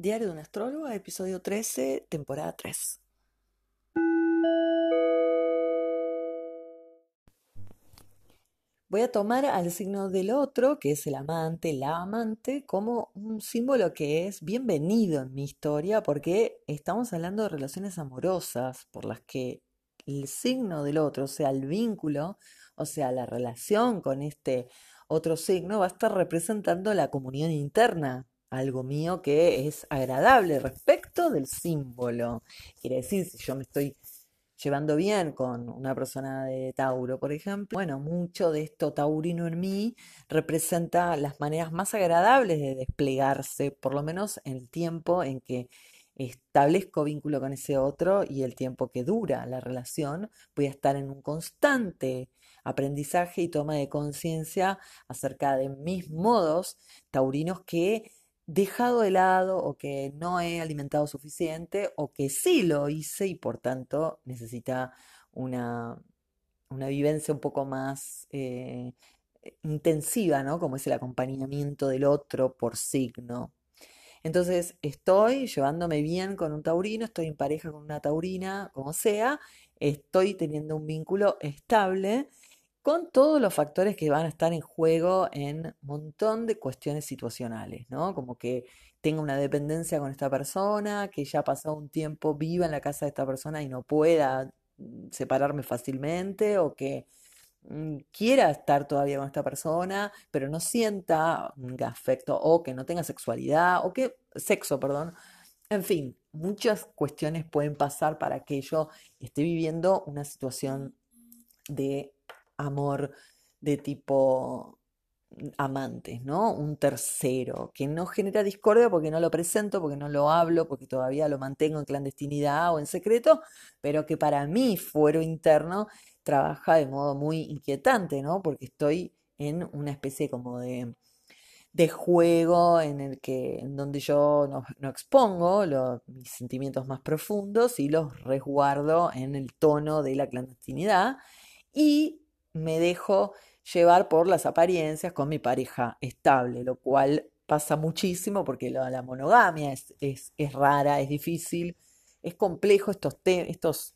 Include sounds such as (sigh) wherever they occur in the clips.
Diario de un astrólogo, episodio 13, temporada 3. Voy a tomar al signo del otro, que es el amante, la amante, como un símbolo que es bienvenido en mi historia, porque estamos hablando de relaciones amorosas por las que el signo del otro, o sea, el vínculo, o sea, la relación con este otro signo, va a estar representando la comunión interna algo mío que es agradable respecto del símbolo. Quiere decir, si yo me estoy llevando bien con una persona de Tauro, por ejemplo, bueno, mucho de esto taurino en mí representa las maneras más agradables de desplegarse, por lo menos en el tiempo en que establezco vínculo con ese otro y el tiempo que dura la relación, voy a estar en un constante aprendizaje y toma de conciencia acerca de mis modos taurinos que dejado de lado o que no he alimentado suficiente o que sí lo hice y por tanto necesita una, una vivencia un poco más eh, intensiva, ¿no? Como es el acompañamiento del otro por signo. Entonces estoy llevándome bien con un taurino, estoy en pareja con una taurina, como sea, estoy teniendo un vínculo estable con todos los factores que van a estar en juego en un montón de cuestiones situacionales, ¿no? Como que tenga una dependencia con esta persona, que ya ha pasado un tiempo viva en la casa de esta persona y no pueda mm, separarme fácilmente, o que mm, quiera estar todavía con esta persona, pero no sienta afecto, o que no tenga sexualidad, o que sexo, perdón. En fin, muchas cuestiones pueden pasar para que yo esté viviendo una situación de amor de tipo amantes, ¿no? Un tercero, que no genera discordia porque no lo presento, porque no lo hablo, porque todavía lo mantengo en clandestinidad o en secreto, pero que para mí, fuero interno, trabaja de modo muy inquietante, ¿no? Porque estoy en una especie como de, de juego en el que, en donde yo no, no expongo mis sentimientos más profundos y los resguardo en el tono de la clandestinidad. Y me dejo llevar por las apariencias con mi pareja estable, lo cual pasa muchísimo porque la, monogamia es, es, rara, es difícil, es complejo estos estos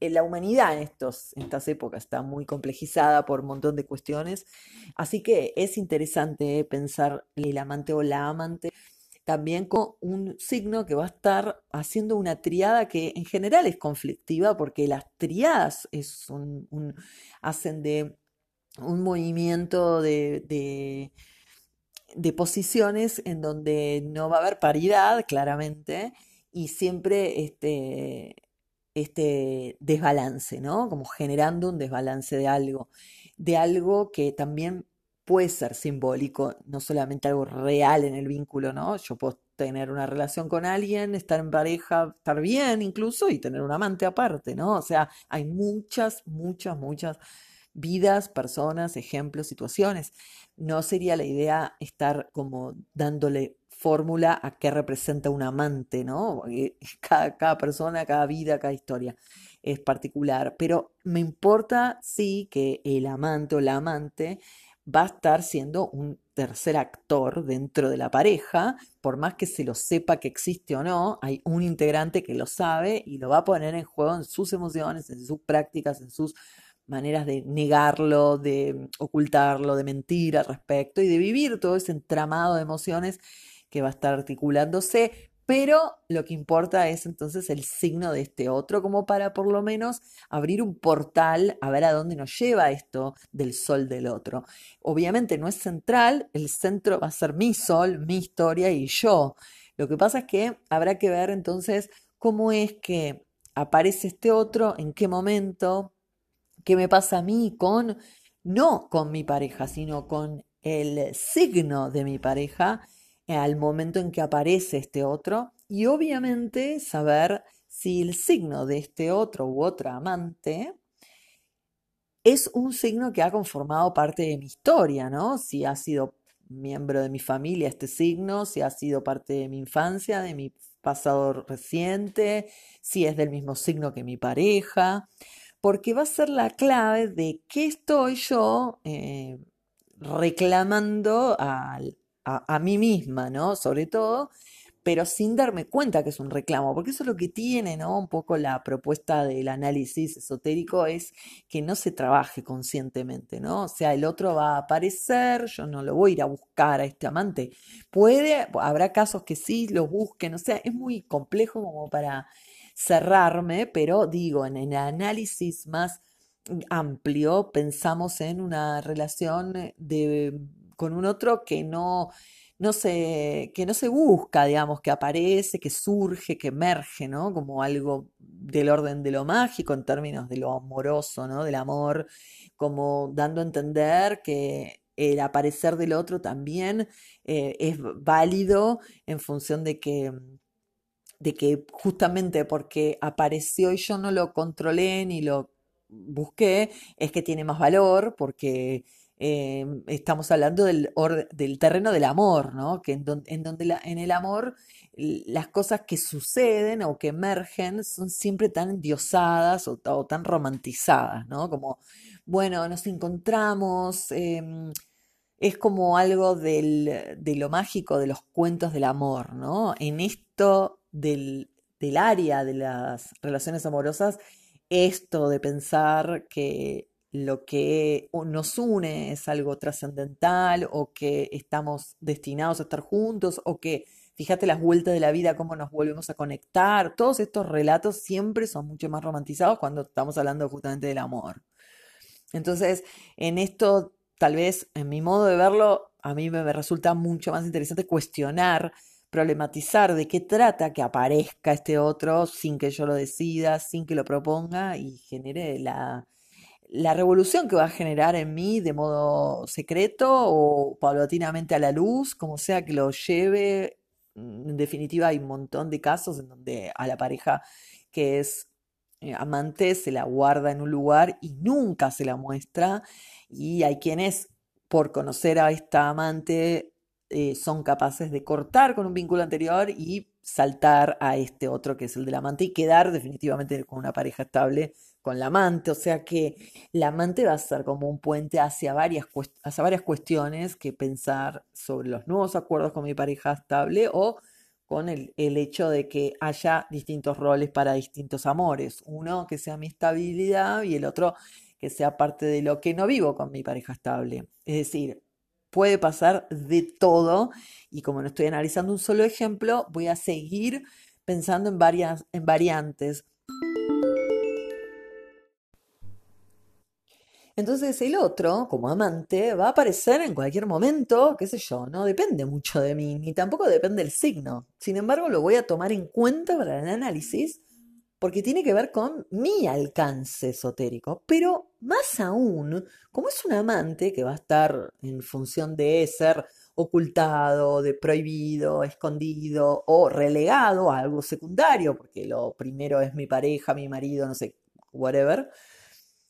la humanidad en, estos, en estas épocas está muy complejizada por un montón de cuestiones, así que es interesante pensar el amante o la amante también con un signo que va a estar haciendo una triada que en general es conflictiva porque las triadas hacen de un movimiento de, de, posiciones en donde no va a haber paridad, claramente, y siempre este, este desbalance, ¿no? Como generando un desbalance de algo, de algo que también puede ser simbólico, no solamente algo real en el vínculo, ¿no? Yo puedo tener una relación con alguien, estar en pareja, estar bien incluso y tener un amante aparte, ¿no? O sea, hay muchas, muchas, muchas vidas, personas, ejemplos, situaciones. No sería la idea estar como dándole fórmula a qué representa un amante, ¿no? (laughs) Cada, cada persona, cada vida, cada historia es particular, pero me importa sí que el amante o la amante va a estar siendo un tercer actor dentro de la pareja, por más que se lo sepa que existe o no, hay un integrante que lo sabe y lo va a poner en juego en sus emociones, en sus prácticas, en sus maneras de negarlo, de ocultarlo, de mentir al respecto y de vivir todo ese entramado de emociones que va a estar articulándose pero lo que importa es entonces el signo de este otro, como para por lo menos abrir un portal a ver a dónde nos lleva esto del sol del otro. Obviamente no es central, el centro va a ser mi sol, mi historia y yo. Lo que pasa es que habrá que ver entonces cómo es que aparece este otro, en qué momento, qué me pasa a mí con, no con mi pareja, sino con el signo de mi pareja al momento en que aparece este otro y obviamente saber si el signo de este otro u otra amante es un signo que ha conformado parte de mi historia, ¿no? Si ha sido miembro de mi familia este signo, si ha sido parte de mi infancia, de mi pasado reciente, si es del mismo signo que mi pareja, porque va a ser la clave de qué estoy yo eh, reclamando al, a, mí misma, ¿no? Sobre todo, pero sin darme cuenta que es un reclamo, porque eso es lo que tiene, ¿no? Un poco la propuesta del análisis esotérico es que no se trabaje conscientemente, ¿no? O sea, el otro va a aparecer, yo no lo voy a ir a buscar a este amante. Puede, habrá casos que sí lo busquen, o sea, es muy complejo como para cerrarme, pero digo, en el análisis más amplio pensamos en una relación de, con un otro que no no se, que no se busca, digamos, que aparece, que surge, que emerge, ¿no? Como algo del orden de lo mágico en términos de lo amoroso, ¿no? Del amor, como dando a entender que el aparecer del otro también eh, es válido en función de que de que justamente porque apareció y yo no lo controlé ni lo busqué, es que tiene más valor, porque Em, estamos hablando del, terreno del amor, ¿no? Que en, donde en el amor las cosas que suceden o que emergen son siempre tan diosadas o, tan romantizadas, ¿no? Como, bueno, nos encontramos, em, es como algo de lo mágico de los cuentos del amor, ¿no? En esto del área de las relaciones amorosas, esto de pensar que lo que nos une es algo trascendental o que estamos destinados a estar juntos o que fíjate las vueltas de la vida, cómo nos volvemos a conectar. Todos estos relatos siempre son mucho más romantizados cuando estamos hablando justamente del amor. Entonces, en esto, tal vez, en mi modo de verlo, a mí me resulta mucho más interesante cuestionar, problematizar de qué trata que aparezca este otro sin que yo lo decida, sin que lo proponga y genere la, la revolución que va a generar en mí de modo secreto o paulatinamente a la luz, como sea que lo lleve. Mm, en definitiva, hay un montón de casos en donde a la pareja que es eh, amante se la guarda en un lugar y nunca se la muestra. Y hay quienes, por conocer a esta amante, eh, son capaces de cortar con un vínculo anterior y saltar a este otro que es el del amante y quedar definitivamente con una pareja estable con la amante, o sea que la amante va a ser como un puente hacia varias, hacia varias cuestiones que pensar sobre los nuevos acuerdos con mi pareja estable o con el, el, hecho de que haya distintos roles para distintos amores. Uno que sea mi estabilidad y el otro que sea parte de lo que no vivo con mi pareja estable. Es decir, puede pasar de todo y como no estoy analizando un solo ejemplo, voy a seguir pensando en varias en variantes Entonces el otro, como amante, va a aparecer en cualquier momento, qué sé yo, no depende mucho de mí, ni tampoco depende del signo. Sin embargo, lo voy a tomar en cuenta para el análisis porque tiene que ver con mi alcance esotérico. Pero más aún, como es un amante que va a estar en función de ser ocultado, de prohibido, escondido o relegado a algo secundario, porque lo primero es mi pareja, mi marido, no sé, whatever.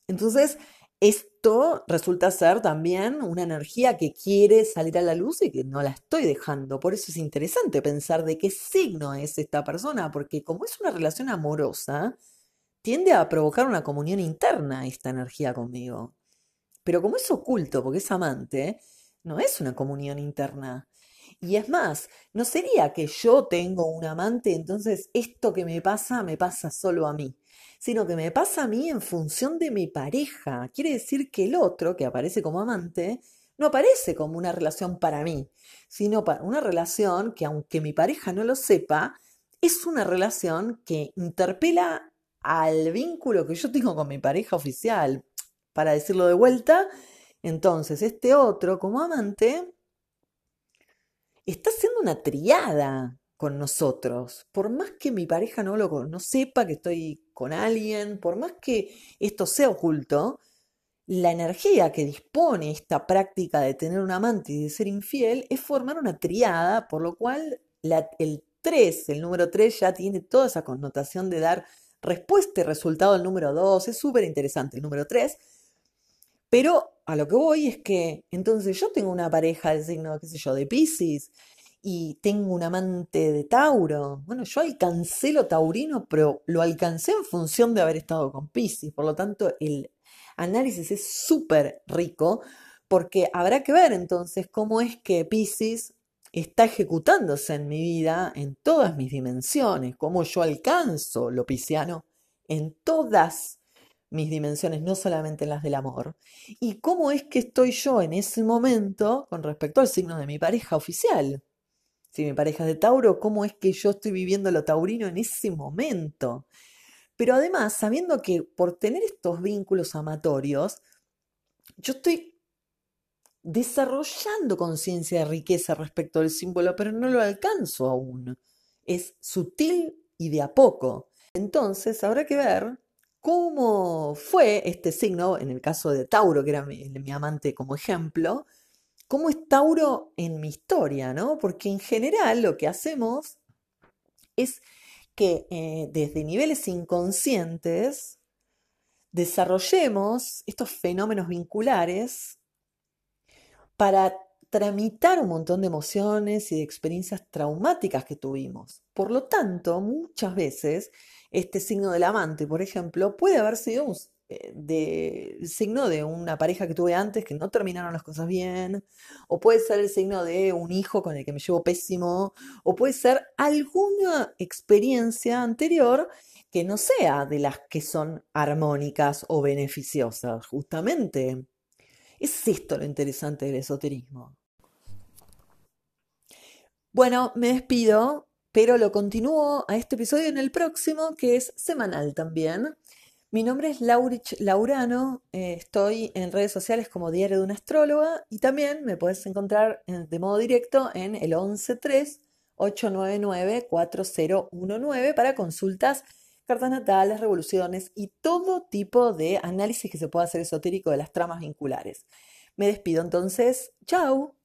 Entonces, esto resulta ser también una energía que quiere salir a la luz y que no la estoy dejando. Por eso es interesante pensar de qué signo es esta persona, porque como es una relación amorosa, tiende a provocar una comunión interna esta energía conmigo. Pero como es oculto, porque es amante, no es una comunión interna. Y es más, no sería que yo tengo un amante, entonces esto que me pasa me pasa solo a mí sino que me pasa a mí en función de mi pareja. Quiere decir que el otro, que aparece como amante, no aparece como una relación para mí, sino para una relación que aunque mi pareja no lo sepa, es una relación que interpela al vínculo que yo tengo con mi pareja oficial. Para decirlo de vuelta, entonces este otro como amante está haciendo una triada con nosotros. Por más que mi pareja no lo no sepa que estoy con alguien, por más que esto sea oculto, la energía que dispone esta práctica de tener un amante y de ser infiel es formar una triada, por lo cual el 3, el número 3 ya tiene toda esa connotación de dar respuesta y resultado al número 2. Es súper interesante el número 3. Pero a lo que voy es que entonces yo tengo una pareja del signo, qué sé yo, de Pisces y tengo un amante de Tauro. Bueno, yo alcancé lo taurino, pero lo alcancé en función de haber estado con Pisces. Por lo tanto, el análisis es súper rico porque habrá que ver entonces cómo es que Pisces está ejecutándose en mi vida en todas mis dimensiones, cómo yo alcanzo lo pisciano en todas mis dimensiones, no solamente en las del amor, y cómo es que estoy yo en ese momento con respecto al signo de mi pareja oficial. Si mi pareja es de Tauro, cómo es que yo estoy viviendo lo taurino en ese momento. Pero además, sabiendo que por tener estos vínculos amatorios, yo estoy desarrollando conciencia de riqueza respecto al símbolo, pero no lo alcanzo aún. Es sutil y de a poco. Entonces, habrá que ver cómo fue este signo, en el caso de Tauro, que era mi, amante como ejemplo, cómo es Tauro en mi historia, ¿no? Porque en general lo que hacemos es que eh, desde niveles inconscientes desarrollemos estos fenómenos vinculares para tramitar un montón de emociones y de experiencias traumáticas que tuvimos. Por lo tanto, muchas veces este signo del amante, por ejemplo, puede haber sido un de, signo de una pareja que tuve antes que no terminaron las cosas bien, o puede ser el signo de un hijo con el que me llevo pésimo, o puede ser alguna experiencia anterior que no sea de las que son armónicas o beneficiosas, justamente. Es esto lo interesante del esoterismo. Bueno, me despido pero lo continúo a este episodio en el próximo, que es semanal también. Mi nombre es Laurich Laurano, eh, estoy en redes sociales como Diario de una Astróloga y también me puedes encontrar de modo directo en el 113-899-4019 para consultas, cartas natales, revoluciones y todo tipo de análisis que se pueda hacer esotérico de las tramas vinculares. Me despido entonces, chao.